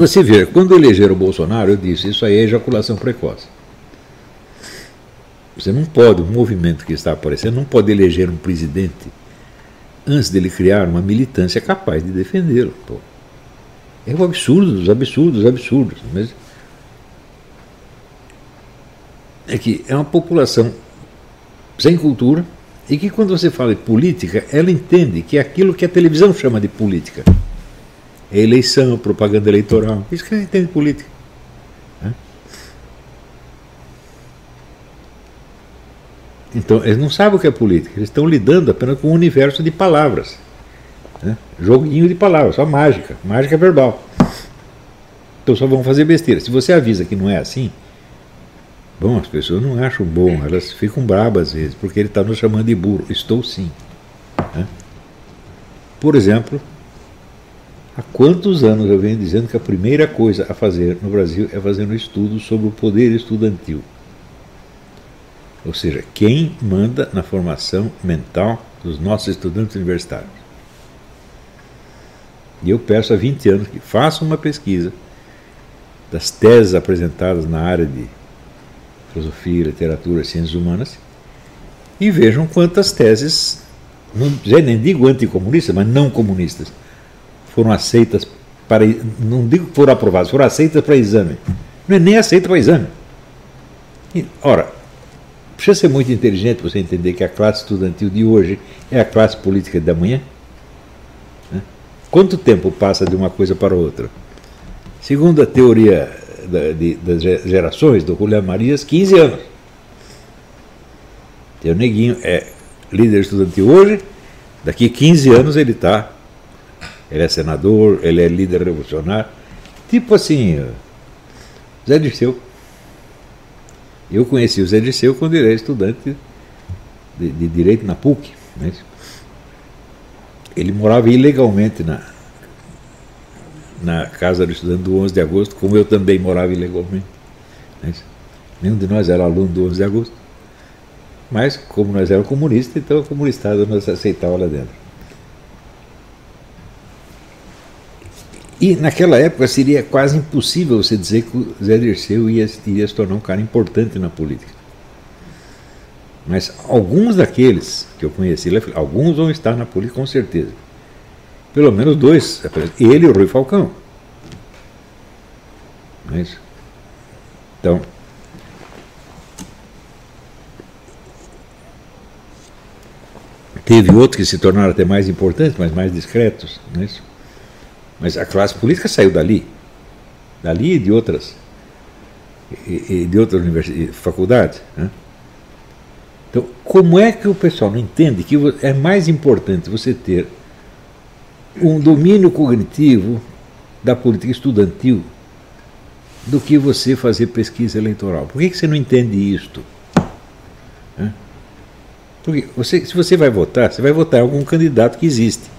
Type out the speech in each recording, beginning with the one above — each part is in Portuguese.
Você vê, quando elegeram o Bolsonaro, eu disse, isso aí é ejaculação precoce. Você não pode, o movimento que está aparecendo, não pode eleger um presidente antes dele criar uma militância capaz de defendê-lo. É um absurdo dos absurdos, absurdos. Mas é que é uma população sem cultura e que quando você fala de política, ela entende que é aquilo que a televisão chama de política. É eleição, propaganda eleitoral. Isso que ela entende de política. Então, eles não sabem o que é política, eles estão lidando apenas com um universo de palavras. Né? Joguinho de palavras, só mágica, mágica verbal. Então só vão fazer besteira. Se você avisa que não é assim, bom, as pessoas não acham bom, elas ficam bravas às vezes, porque ele está nos chamando de burro. Estou sim. Né? Por exemplo, há quantos anos eu venho dizendo que a primeira coisa a fazer no Brasil é fazer um estudo sobre o poder estudantil. Ou seja, quem manda na formação mental dos nossos estudantes universitários. E eu peço há 20 anos que façam uma pesquisa das teses apresentadas na área de filosofia, literatura, ciências humanas e vejam quantas teses, não, já nem digo anticomunistas, mas não comunistas, foram aceitas para. Não digo que foram aprovadas, foram aceitas para exame. Não é nem aceita para exame. E, ora, Precisa ser muito inteligente para você entender que a classe estudantil de hoje é a classe política da manhã. Quanto tempo passa de uma coisa para outra? Segundo a teoria da, de, das gerações do Julián Marias, 15 anos. Teu neguinho é líder estudantil hoje, daqui 15 anos ele está. Ele é senador, ele é líder revolucionário. Tipo assim, Zé Dirceu. Eu conheci o Zé Dirceu quando ele era estudante de, de direito na PUC. Né? Ele morava ilegalmente na, na casa do estudante do 11 de agosto, como eu também morava ilegalmente. Né? Nenhum de nós era aluno do 11 de agosto. Mas, como nós éramos comunistas, então a comunistada nos aceitava lá dentro. E naquela época seria quase impossível você dizer que o Zé Dirceu ia, iria se tornar um cara importante na política. Mas alguns daqueles que eu conheci, alguns vão estar na política com certeza. Pelo menos dois, ele e o Rui Falcão. Mas, então, teve outros que se tornaram até mais importantes, mas mais discretos. Não é isso? Mas a classe política saiu dali, dali e de outras, e, de outras faculdades. Né? Como é que o pessoal não entende que é mais importante você ter um domínio cognitivo da política estudantil do que você fazer pesquisa eleitoral? Por que, que você não entende isto? Porque você, se você vai votar, você vai votar em algum candidato que existe.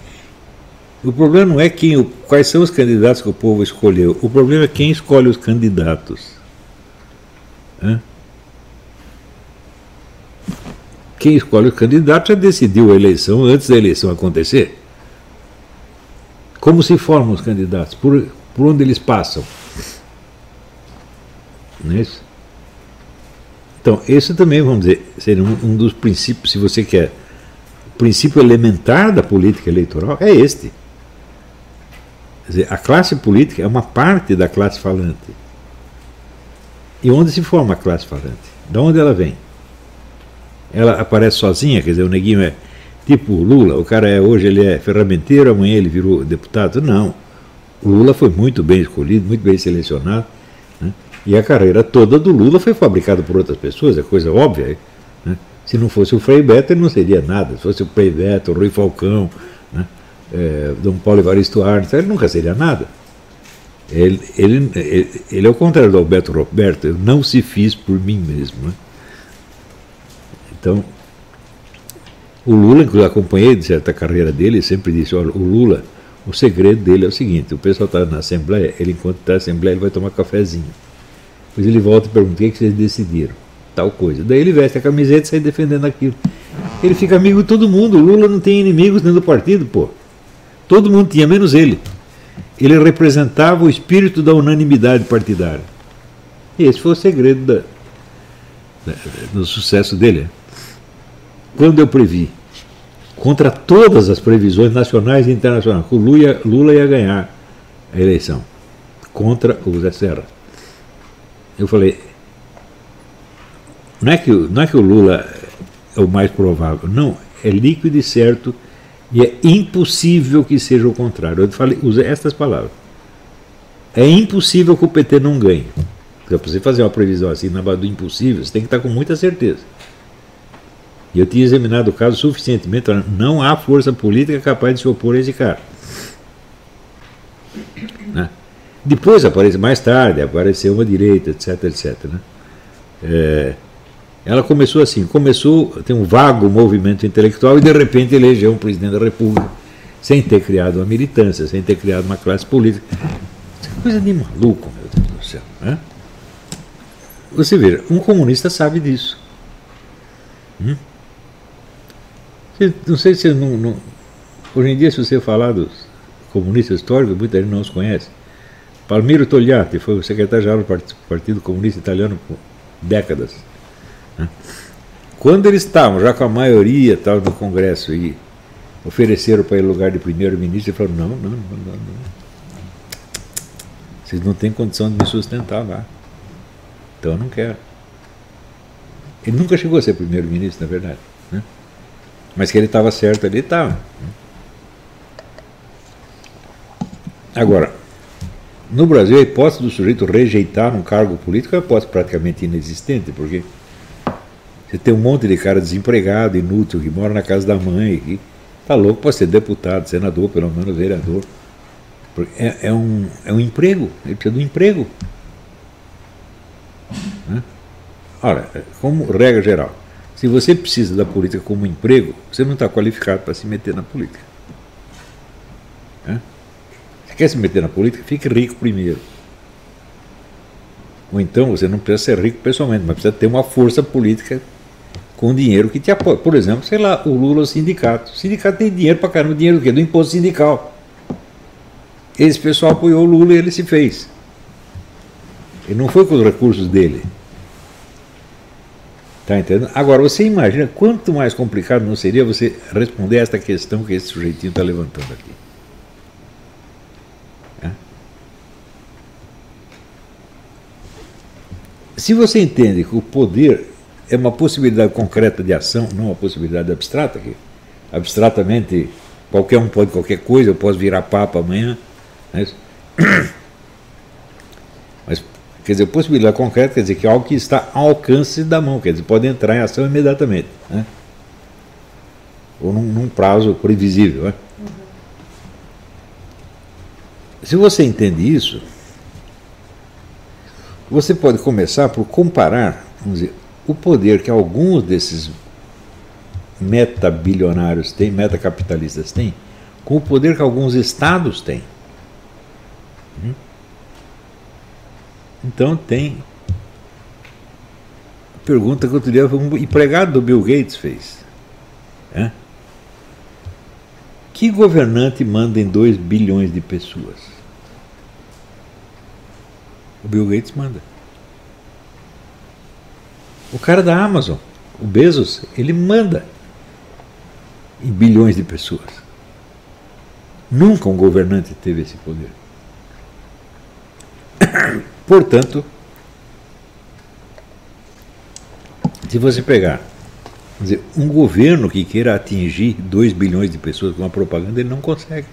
O problema não é quem, quais são os candidatos que o povo escolheu. O problema é quem escolhe os candidatos. Hã? Quem escolhe os candidatos já decidiu a eleição antes da eleição acontecer. Como se formam os candidatos? Por, por onde eles passam? Não é isso? Então, esse também, vamos dizer, seria um, um dos princípios, se você quer, o princípio elementar da política eleitoral é este dizer, a classe política é uma parte da classe falante. E onde se forma a classe falante? De onde ela vem? Ela aparece sozinha, quer dizer, o neguinho é tipo Lula, o cara é hoje ele é ferramenteiro, amanhã ele virou deputado. Não. O Lula foi muito bem escolhido, muito bem selecionado. Né? E a carreira toda do Lula foi fabricada por outras pessoas, é coisa óbvia. Né? Se não fosse o Frei Beto, ele não seria nada. Se fosse o Frei Beto, o Rui Falcão, né? é, Dom Paulo Evaristo Arnes, ele nunca seria nada. Ele, ele, ele, ele é o contrário do Alberto Roberto, eu não se fiz por mim mesmo. Né? Então, o Lula, inclusive acompanhei de certa carreira dele, sempre disse, olha, o Lula, O segredo dele é o seguinte: o pessoal está na Assembleia, ele, enquanto está na Assembleia, ele vai tomar cafezinho. Depois ele volta e pergunta: o que, é que vocês decidiram? Tal coisa. Daí ele veste a camiseta e sai defendendo aquilo. Ele fica amigo de todo mundo. O Lula não tem inimigos dentro do partido, pô. Todo mundo tinha, menos ele. Ele representava o espírito da unanimidade partidária. E esse foi o segredo da, da, do sucesso dele. Quando eu previ, contra todas as previsões nacionais e internacionais, que o Lula ia, ganhar a eleição contra o Zé Serra. Eu falei, não é que, não é que o Lula é o mais provável, não, é líquido e certo e é impossível que seja o contrário. Eu falei, usei estas palavras. É impossível que o PT não ganhe. Para você fazer uma previsão assim na base do impossível, você tem que estar com muita certeza. E eu tinha examinado o caso suficientemente, não há força política capaz de se opor a esse cara. Né? Depois aparece, mais tarde, apareceu uma direita, etc, etc. Né? É, ela começou assim, começou, tem um vago movimento intelectual e de repente elegeu um presidente da República, sem ter criado uma militância, sem ter criado uma classe política. É coisa de maluco, meu Deus do céu. Né? Você vê, um comunista sabe disso. Hum? Não sei se não, não, hoje em dia, se você falar dos comunistas históricos, muita gente não os conhece. Palmiro Togliatti foi o secretário-geral do Partido Comunista Italiano por décadas. Né? Quando eles estavam já com a maioria tal do Congresso e ofereceram para ele lugar de primeiro-ministro, ele falou: não, não, não, não, não. Vocês não têm condição de me sustentar lá. Então eu não quero. Ele nunca chegou a ser primeiro-ministro, na verdade. Né? Mas que ele estava certo, ele estava. Né? Agora, no Brasil, a hipótese do sujeito rejeitar um cargo político é uma hipótese praticamente inexistente, porque você tem um monte de cara desempregado, inútil, que mora na casa da mãe, que está louco para ser deputado, senador, pelo menos vereador. É, é, um, é um emprego, ele precisa de um emprego. Né? Ora, como regra geral, se você precisa da política como emprego, você não está qualificado para se meter na política. Você quer se meter na política? Fique rico primeiro. Ou então você não precisa ser rico pessoalmente, mas precisa ter uma força política com dinheiro que te apoia. Por exemplo, sei lá, o Lula, o sindicato. O sindicato tem dinheiro para caramba, dinheiro do quê? Do imposto sindical. Esse pessoal apoiou o Lula e ele se fez. Ele não foi com os recursos dele. Tá entendendo? Agora, você imagina quanto mais complicado não seria você responder esta questão que esse sujeitinho está levantando aqui. Se você entende que o poder é uma possibilidade concreta de ação, não uma possibilidade abstrata. Que abstratamente, qualquer um pode qualquer coisa, eu posso virar papa amanhã. É Mas, quer dizer, possibilidade concreta quer dizer que é algo que está ao alcance da mão, quer dizer, pode entrar em ação imediatamente. Né? Ou num, num, prazo previsível. Né? Uhum. Se você entende isso, você pode começar por comparar, vamos dizer, o poder que alguns desses metabilionários têm, metacapitalistas têm, com o poder que alguns estados têm. Hum? Então tem. Pergunta que eu teria um empregado do Bill Gates fez. É? Que governante manda em 2 bilhões de pessoas? O Bill Gates manda. O cara da Amazon, o Bezos, ele manda em bilhões de pessoas. Nunca um governante teve esse poder. Portanto, se você pegar dizer, um governo que queira atingir 2 bilhões de pessoas com uma propaganda, ele não consegue.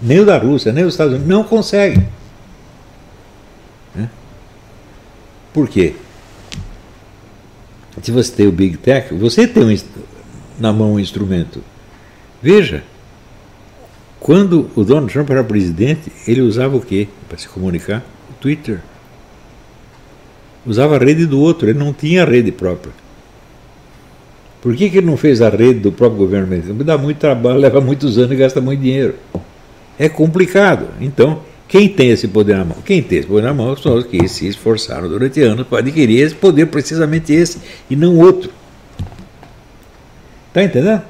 Nem o da Rússia, nem os Estados Unidos, não consegue. Né? Por quê? Se você tem o Big Tech, você tem um, na mão um instrumento. Veja, quando o Donald Trump era presidente, ele usava o quê para se comunicar? O Twitter. Usava a rede do outro, ele não tinha rede própria. Por que, que ele não fez a rede do próprio governo americano? Dá muito trabalho, leva muitos anos e gasta muito dinheiro. É complicado. Então, quem tem esse poder na mão? Quem tem esse poder na mão são os que se esforçaram durante anos para adquirir esse poder, precisamente esse, e não outro. Está entendendo?